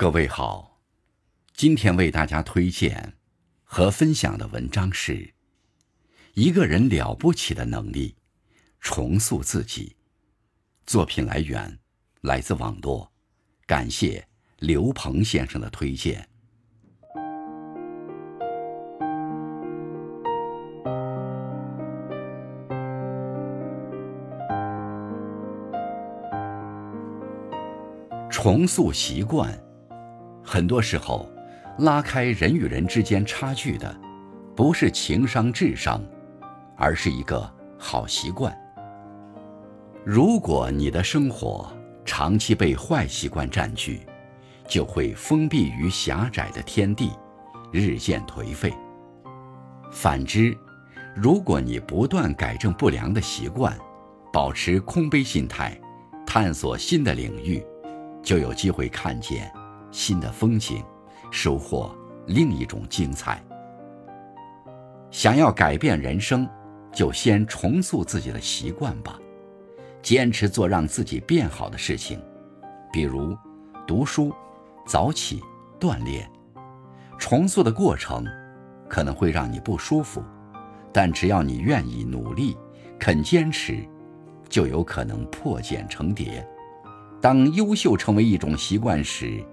各位好，今天为大家推荐和分享的文章是：一个人了不起的能力——重塑自己。作品来源来自网络，感谢刘鹏先生的推荐。重塑习惯。很多时候，拉开人与人之间差距的，不是情商、智商，而是一个好习惯。如果你的生活长期被坏习惯占据，就会封闭于狭窄的天地，日渐颓废。反之，如果你不断改正不良的习惯，保持空杯心态，探索新的领域，就有机会看见。新的风景，收获另一种精彩。想要改变人生，就先重塑自己的习惯吧。坚持做让自己变好的事情，比如读书、早起、锻炼。重塑的过程可能会让你不舒服，但只要你愿意努力、肯坚持，就有可能破茧成蝶。当优秀成为一种习惯时，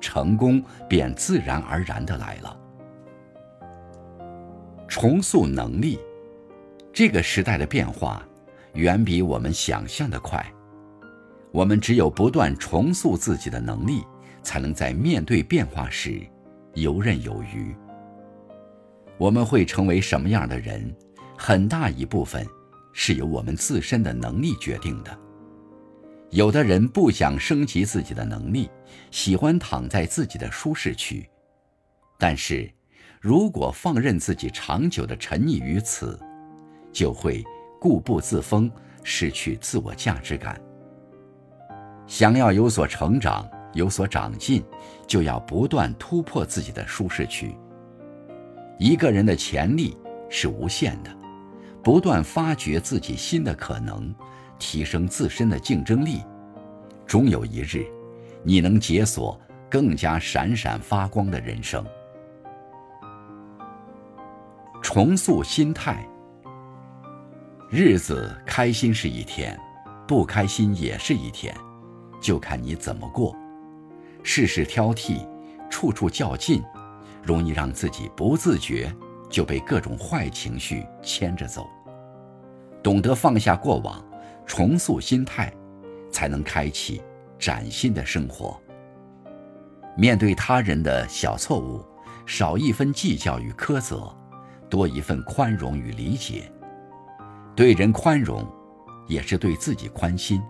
成功便自然而然的来了。重塑能力，这个时代的变化远比我们想象的快。我们只有不断重塑自己的能力，才能在面对变化时游刃有余。我们会成为什么样的人，很大一部分是由我们自身的能力决定的。有的人不想升级自己的能力，喜欢躺在自己的舒适区。但是，如果放任自己长久的沉溺于此，就会固步自封，失去自我价值感。想要有所成长、有所长进，就要不断突破自己的舒适区。一个人的潜力是无限的，不断发掘自己新的可能。提升自身的竞争力，终有一日，你能解锁更加闪闪发光的人生。重塑心态，日子开心是一天，不开心也是一天，就看你怎么过。事事挑剔，处处较劲，容易让自己不自觉就被各种坏情绪牵着走。懂得放下过往。重塑心态，才能开启崭新的生活。面对他人的小错误，少一分计较与苛责，多一份宽容与理解。对人宽容，也是对自己宽心。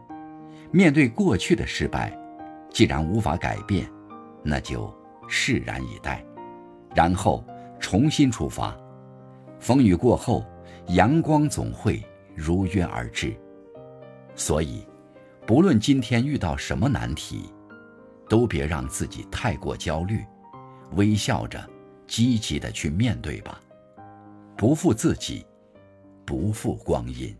面对过去的失败，既然无法改变，那就释然以待，然后重新出发。风雨过后，阳光总会如约而至。所以，不论今天遇到什么难题，都别让自己太过焦虑，微笑着、积极的去面对吧。不负自己，不负光阴。